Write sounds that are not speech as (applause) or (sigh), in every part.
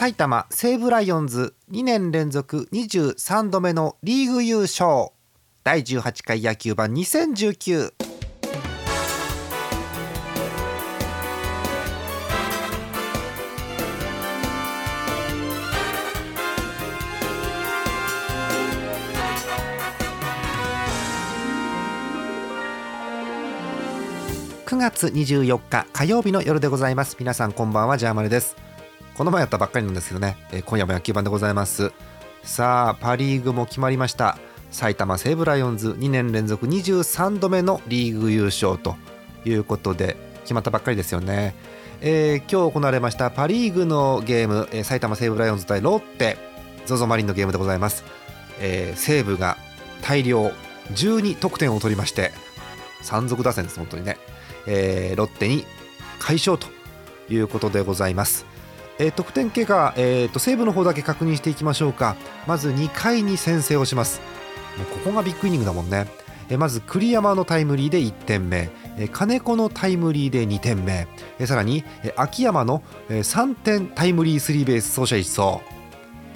埼玉西武ライオンズ2年連続23度目のリーグ優勝。第18回野球盤2019 9月24日火曜日の夜でございます。皆さんこんばんはジャーマネです。この前やったばっかりなんですけどね、えー今夜も野球盤でございます。さあパ・リーグも決まりました。埼玉西武ライオンズ2年連続23度目のリーグ優勝ということで決まったばっかりですよね、えー今日行われましたパ・リーグのゲーム、えー埼玉西武ライオンズ対ロッテ ZOZO マリンのゲームでございます、えー西武が大量12得点を取りまして山賊打線です本当にね、えーロッテに快勝ということでございます、えー得点経過、えーと西武の方だけ確認していきましょうか。まず2回に先制をします。もうここがビッグイニングだもんね。えーまず栗山のタイムリーで1点目。えー金子のタイムリーで2点目。えーさらにえー秋山のえー3点タイムリースリーベース走者一掃。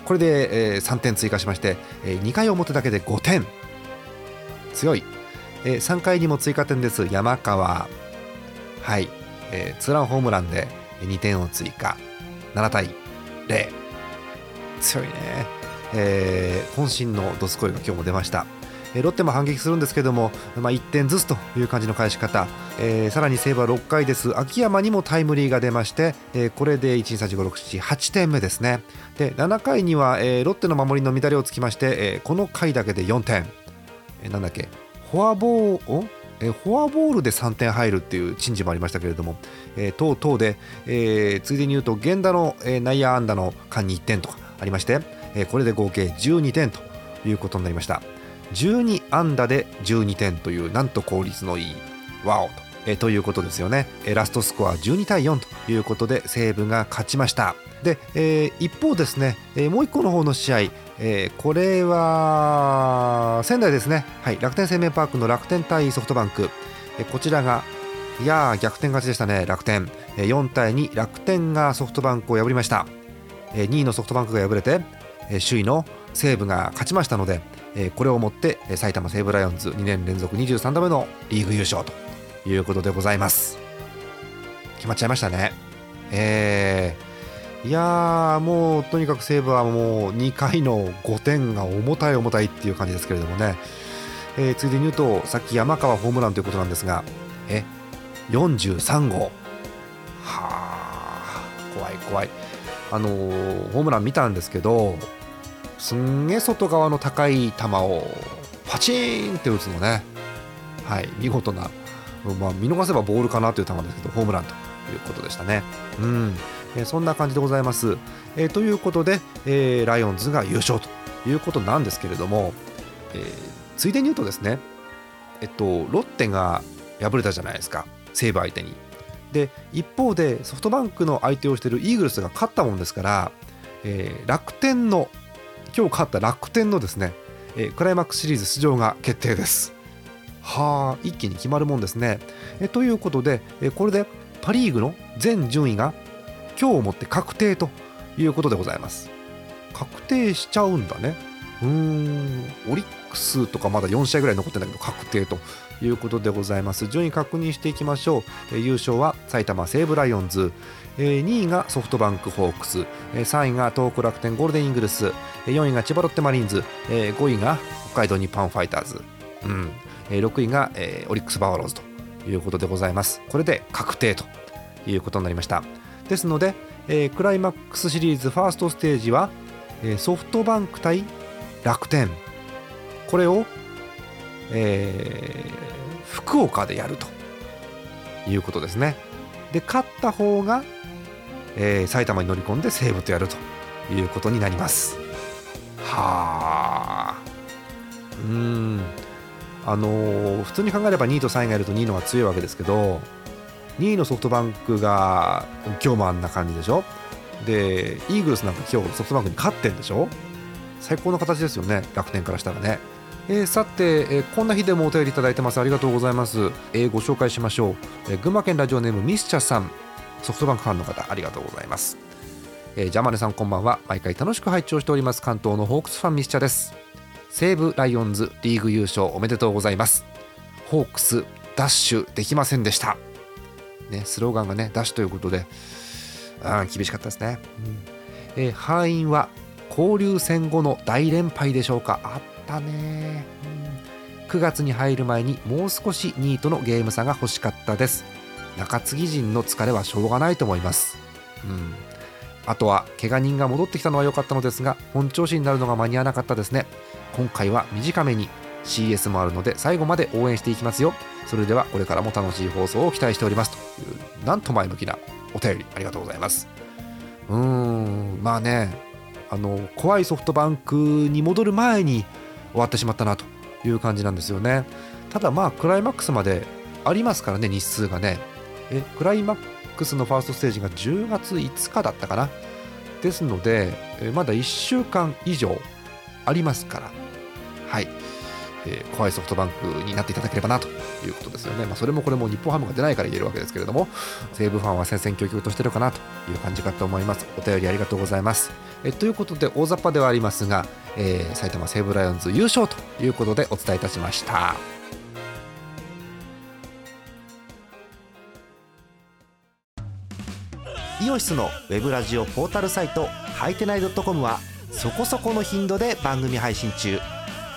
これでえー3点追加しましてえ2回表だけで5点。強い。えー3回にも追加点です山川。はい、えーツーランホームランで2点を追加。7対0強いね、えー渾身のドスコイが今日も出ました。えロッテも反撃するんですけども、まあ、1点ずつという感じの返し方、えーさらに西武は6回です。秋山にもタイムリーが出まして、えーこれで1234567 8点目ですね。で7回には、えーロッテの守りの乱れをつきまして、えこの回だけで4点、えーなんだっけ？フォアボールえフォアボールで3点入るっていう珍事もありましたけれども、えー等々で、えーついでに言うと源田の、えー内野安打の間に1点とかありまして、えこれで合計12点ということになりました。12安打で12点というなんと効率のいいワオと,、えということですよね、えラストスコア12対4ということで西武が勝ちました。で、えー一方ですね、えーもう一個の方の試合えーこれは仙台ですね、はい、楽天生命パークの楽天対ソフトバンク、えこちらがいやー逆転勝ちでしたね楽天、え4対2楽天がソフトバンクを破りました、え2位のソフトバンクが敗れて、え首位の西武が勝ちましたので、えこれをもってえ埼玉西武ライオンズ2年連続23度目のリーグ優勝ということでございます。決まっちゃいましたね。えーいやーもうとにかく西武はもう2回の5点が重たい重たいっていう感じですけれどもね、えーついでに言うとさっき山川ホームランということなんですがえ43号。はあ怖い怖い。あのーホームラン見たんですけどすんげえ外側の高い球をパチーンって打つのね。はい見事な、まあ、見逃せばボールかなという球ですけどホームランということでしたね。うん。えそんな感じでございます。えということで、えーライオンズが優勝ということなんですけれども、えついでに言うとですね、えっと、ロッテが敗れたじゃないですか、西武相手に。で、一方でソフトバンクの相手をしているイーグルスが勝ったもんですから、えー楽天の、今日勝った楽天のですね、えークライマックスシリーズ出場が決定です。はあ、一気に決まるもんですね。えということで、えこれでパ・リーグの全順位が今日をもって確定ということでございます。確定しちゃうんだね。うーん。オリックスとかまだ4試合ぐらい残ってんだけど確定ということでございます。順位確認していきましょう、え優勝は埼玉西武ライオンズ、えー2位がソフトバンクホークス、えー3位が東北楽天ゴールデンイーグルス、えー4位が千葉ロッテマリーンズ、えー5位が北海道日本ファイターズ、うん。えー6位が、えオリックスバファローズということでございます。これで確定ということになりました。ですので、えークライマックスシリーズファーストステージは、えーソフトバンク対楽天。これを、えー福岡でやるということですね。で勝った方がえー、埼玉に乗り込んで西武とやるということになります。はあ。うん。あの、普通に考えれば2位と3位がいると2位の方が強いわけですけど2位のソフトバンクが今日もあんな感じでしょ？でイーグルスなんか今日ソフトバンクに勝ってんでしょ？最高の形ですよね楽天からしたらね、えー、さて、えー、こんな日でもお便りいただいてます。ありがとうございます、えー、ご紹介しましょう、え群馬県ラジオネームミスチャさん。ソフトバンクファンの方ありがとうございます、えジャマネさんこんばんは。毎回楽しく拝聴しております。関東のホークスファンミスチャです。西武ライオンズリーグ優勝おめでとうございます。ホークスダッシュできませんでした。ねスローガンがねダッシュということであ厳しかったですね、うん。えー、敗因は交流戦後の大連敗でしょうか？あったね、うん、9月に入る前にもう少し2位とのゲーム差が欲しかったです。中継ぎ陣の疲れはしょうがないと思います、うん、あとは怪我人が戻ってきたのは良かったのですが本調子になるのが間に合わなかったですね。今回は短めに CS もあるので最後まで応援していきますよ。それではこれからも楽しい放送を期待しておりますというなんと前向きなお便りありがとうございます。うーんまあねあの怖いソフトバンクに戻る前に終わってしまったなという感じなんですよね。ただまあクライマックスまでありますからね日数がね。えクライマックスのファーストステージが10月5日だったかな。ですのでまだ1週間以上ありますから。はい、えー、怖いソフトバンクになっていただければなということですよね、まあ、それもこれも日本ハムが出ないから言えるわけですけれども西武ファンは戦々恐々としてるかなという感じかと思います。お便りありがとうございます。えということで大雑把ではありますが、えー、埼玉西武ライオンズ優勝ということでお伝えいたしました。イオシスのウェブラジオポータルサイトハイテナイドットコムはそこそこの頻度で番組配信中。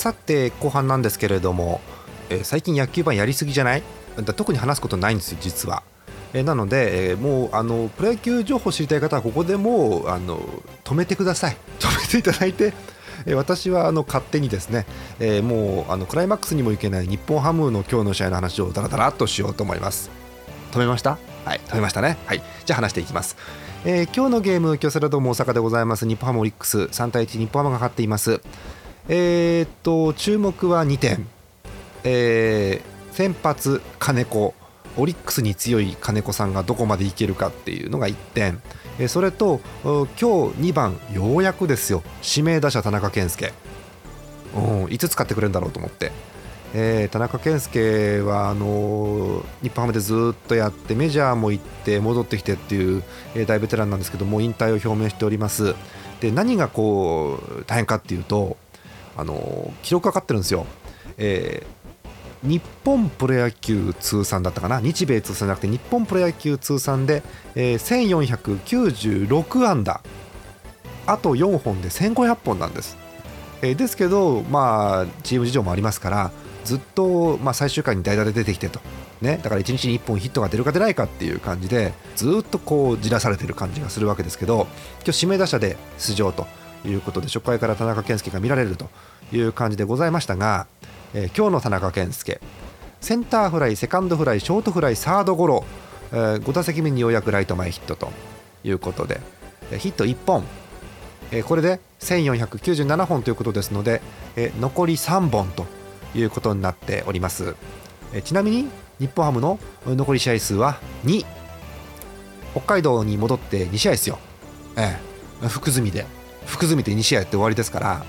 さて後半なんですけれども、えー、最近野球盤やりすぎじゃない？特に話すことないんですよ実は。えー、なので、えー、もうあのプロ野球情報知りたい方はここでもうあの止めてください。(laughs) 止めていただいて、えー、私はあの勝手にですね、えー、もうあのクライマックスにもいけない日本ハムの今日の試合の話をダラダラっとしようと思います。止めました？はい止めましたね。はいじゃあ話していきます。えー、今日のゲーム京セラドーム大阪でございます。日本ハムオリックス3対1日本ハムが勝っています。えー、っと注目は2点、えー、先発金子。オリックスに強い金子さんがどこまでいけるかっていうのが1点、えー、それと今日2番ようやくですよ。指名打者田中健介、うん、いつ使ってくれるんだろうと思って、えー、田中健介はあのー、日本ハムでずっとやってメジャーも行って戻ってきてっていう、えー、大ベテランなんですけども引退を表明しております。で何がこう大変かっていうとあの記録がかってるんですよ、えー、日本プロ野球通算だったかな？日米通算じゃなくて日本プロ野球通算で、えー、1496安打。あと4本で1500本なんです、えー、ですけど、まあ、チーム事情もありますからずっと、まあ、最終回に代打で出てきてと、ね、だから1日に1本ヒットが出るか出ないかっていう感じでずっとこうじらされてる感じがするわけですけど今日指名打者で出場と。いうことで初回から田中健介が見られるという感じでございましたが、えー、今日の田中健介センターフライセカンドフライショートフライサードゴロ、えー、5打席目にようやくライト前ヒットということで、え、ヒット1本、えー、これで1497本ということですので、えー、残り3本ということになっております、えー、ちなみに日本ハムの残り試合数は2北海道に戻って2試合ですよ、えー、福住で。福住で2試合やって終わりですから、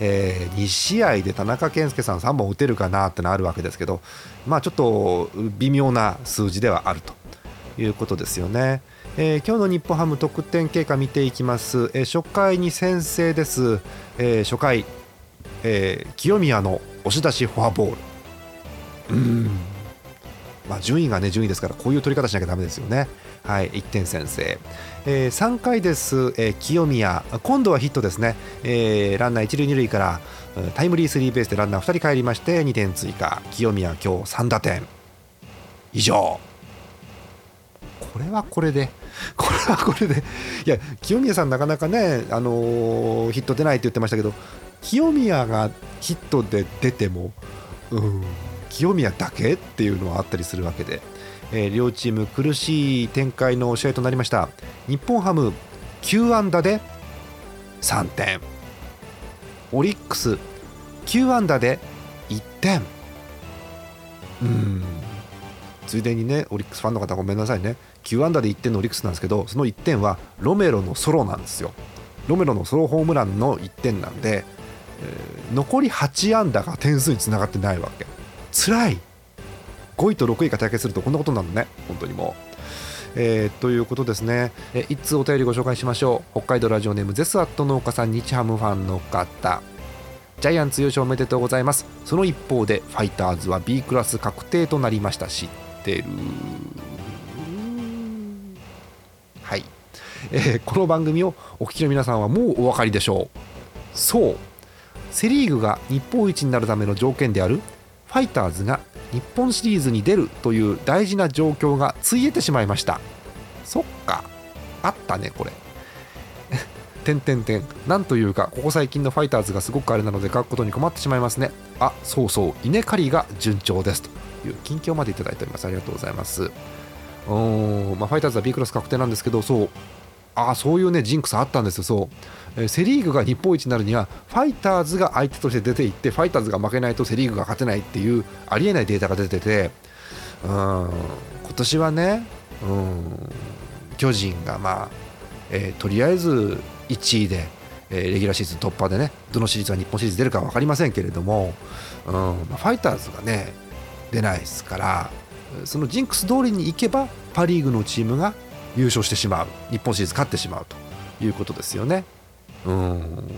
えー、2試合で田中健介さん3本打てるかなってのあるわけですけど、まあ、ちょっと微妙な数字ではあると。いうことですよね。えー、今日の日本ハム得点経過見ていきます、えー、初回に先制です、えー、初回、え清宮の押し出しフォアボール。うん。まあ、順位がね順位ですからこういう取り方しなきゃだめですよね。はい、1点先制、えー、3回です、えー、清宮。今度はヒットですね、えー、ランナー一塁二塁からタイムリースリーベースでランナー2人帰りまして2点追加。清宮今日3打点。以上。これはこれで (laughs) これはこれで。いや清宮さんなかなかね、あのー、ヒット出ないって言ってましたけど清宮がヒットで出ても、うん、清宮だけっていうのはあったりするわけで、えー、両チーム苦しい展開の試合となりました。日本ハム9安打で3点。オリックス9安打で1点。うん。ついでにねオリックスファンの方ごめんなさいね。9安打で1点のオリックスなんですけどその1点はロメロのソロなんですよ。ロメロのソロホームランの1点なんでえー、残り8安打が点数につながってないわけ。辛い。5位と6位が対決するとこんなことになるのね。本当にもう。えー、ということですね、えー、一通お便りご紹介しましょう。北海道ラジオネームゼスアット農家さん日ハムファンの方。ジャイアンツ優勝おめでとうございます。その一方でファイターズは B クラス確定となりました。知ってる？はい、えー、この番組をお聞きの皆さんはもうお分かりでしょう。そう。セ・リーグが日本一になるための条件であるファイターズが日本シリーズに出るという大事な状況がついえてしまいました。そっか。あったねこれ。(laughs) てんてんてん。なんというかここ最近のファイターズがすごくあれなので書くことに困ってしまいますね。あそうそう。稲刈りが順調です。という近況までいただいております。ありがとうございます。うん、まあ、ファイターズは B クラス確定なんですけどそう。ああそういうねジンクスあったんですよ。そう。セ・リーグが日本一になるにはファイターズが相手として出ていってファイターズが負けないとセ・リーグが勝てないっていうありえないデータが出ててうん。今年はねうん。巨人がまあ、えー、とりあえず1位で、えー、レギュラーシーズン突破でねどのシリーズが日本シリーズ出るか分かりませんけれども、うん。まあ、ファイターズがね出ないですからそのジンクス通りにいけばパ・リーグのチームが優勝してしまう。日本シリーズ勝ってしまうということですよね。うん。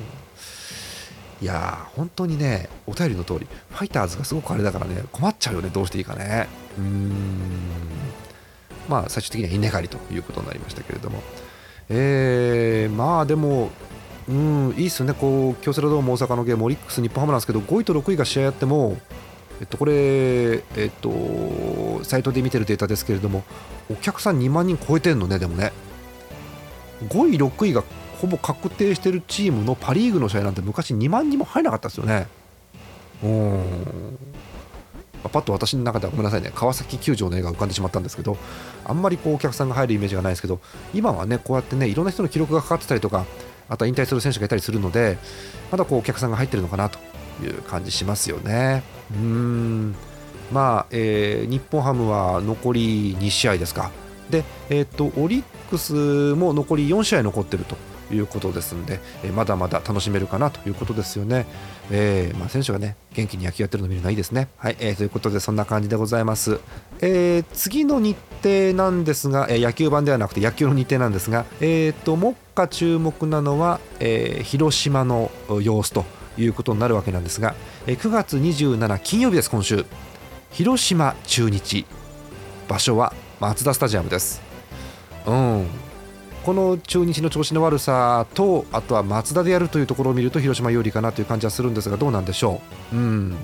いや本当にねお便りの通りファイターズがすごくあれだからね困っちゃうよねどうしていいかね。うん。まあ最終的には稲刈りということになりましたけれども。えー、まあでもうんいいっすよね。こう京セラドーム大阪のゲームオリックス日本ハムなんですけど5位と6位が試合やってもえっと、これ、えっと、サイトで見てるデータですけれども、お客さん2万人超えてるのね、でもね。5位、6位がほぼ確定してるチームのパ・リーグの試合なんて昔2万人も入らなかったですよね。うんパッと私の中ではごめんなさいね川崎球場の絵が浮かんでしまったんですけどあんまりこうお客さんが入るイメージがないですけど今はねこうやってねいろんな人の記録がかかってたりとかあとは引退する選手がいたりするのでまだこうお客さんが入ってるのかなという感じしますよね。うんまあ、えー、日本ハムは残り2試合ですかで、えーとオリックスも残り4試合残ってるということですので、えまだまだ楽しめるかなということですよね。えー、まあ、選手がね元気に野球やってるの見るのはいいですね。はい、えー、ということでそんな感じでございます。えー、次の日程なんですが、え野球版ではなくて野球の日程なんですが、えーと、目下注目なのは、え広島の様子ということになるわけなんですが、え9月27金曜日です今週。広島中日。場所はマツダスタジアムです。うん。この中日の調子の悪さとあとはマツダでやるというところを見ると広島有利かなという感じはするんですがどうなんでしょう、うん。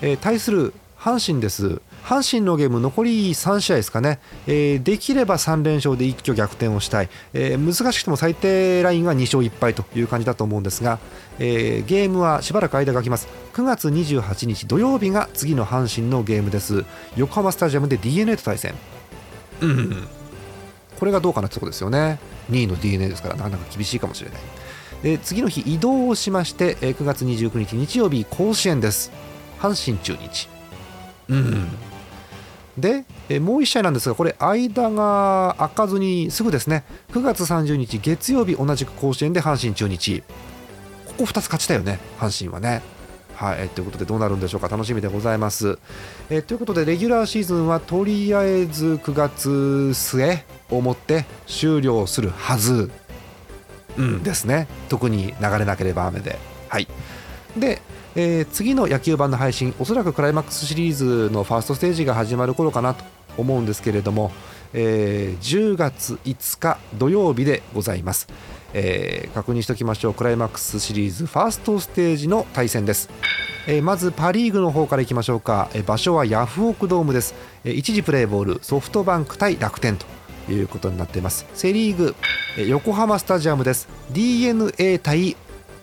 えー、対する阪神です。阪神のゲーム残り3試合ですかね、えー、できれば3連勝で一挙逆転をしたい、えー、難しくても最低ラインは2勝1敗という感じだと思うんですが、えー、ゲームはしばらく間が空きます。9月28日土曜日が次の阪神のゲームです。横浜スタジアムで d n a と対戦。うん。これがどうかなってとこですよね。2位の d n a ですからなかなか厳しいかもしれない。で次の日移動をしまして9月29日日曜日甲子園です。阪神中日うん。でもう1試合なんですがこれ間が開かずにすぐですね。9月30日月曜日同じく甲子園で阪神中日。ここ2つ勝ちたよね阪神はね。はい、ということでどうなるんでしょうか。楽しみでございます。えということでレギュラーシーズンはとりあえず9月末をもって終了するはず、うん、ですね。特に流れなければ雨で。はい。でえー、次の野球版の配信おそらくクライマックスシリーズのファーストステージが始まる頃かなと思うんですけれども、えー、10月5日土曜日でございます、えー、確認しておきましょう。クライマックスシリーズファーストステージの対戦です、えー、まずパ・リーグの方からいきましょうか、えー、場所はヤフオクドームです、えー、一時プレーボールソフトバンク対楽天ということになっています。セ・リーグ、えー、横浜スタジアムです。d n a 対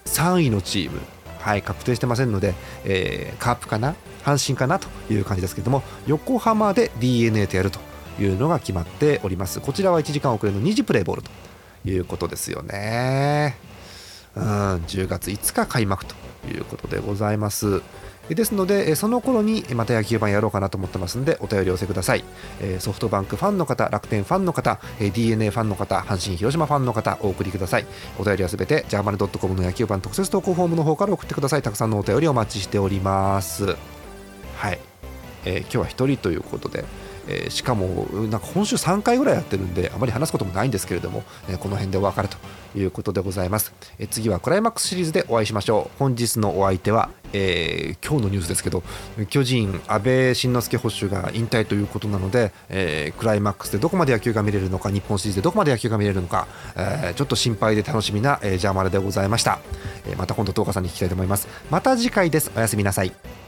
3位のチーム。はい確定してませんので、えー、カープかな阪神かなという感じですけども横浜で d n a とやるというのが決まっております。こちらは1時間遅れの2次プレーボールということですよね。うん10月5日開幕ということでございます。ですのでその頃にまた野球盤やろうかなと思ってますんでお便りお寄せください。ソフトバンクファンの方楽天ファンの方 d n a ファンの方阪神広島ファンの方お送りください。お便りはすべてジャーマルドットコムの野球盤特設投稿フォームの方から送ってください。たくさんのお便りお待ちしております。はい、えー、今日は1人ということでえー、しかもなんか今週3回ぐらいやってるんであまり話すこともないんですけれども、えー、この辺でお別れということでございます、えー、次はクライマックスシリーズでお会いしましょう。本日のお相手は、えー、今日のニュースですけど巨人阿部慎之助捕手が引退ということなので、えー、クライマックスでどこまで野球が見れるのか日本シリーズでどこまで野球が見れるのか、え、ちょっと心配で楽しみな、えー、ジャーマルでございました、え、また今度東川さんに聞きたいと思います。また次回です。おやすみなさい。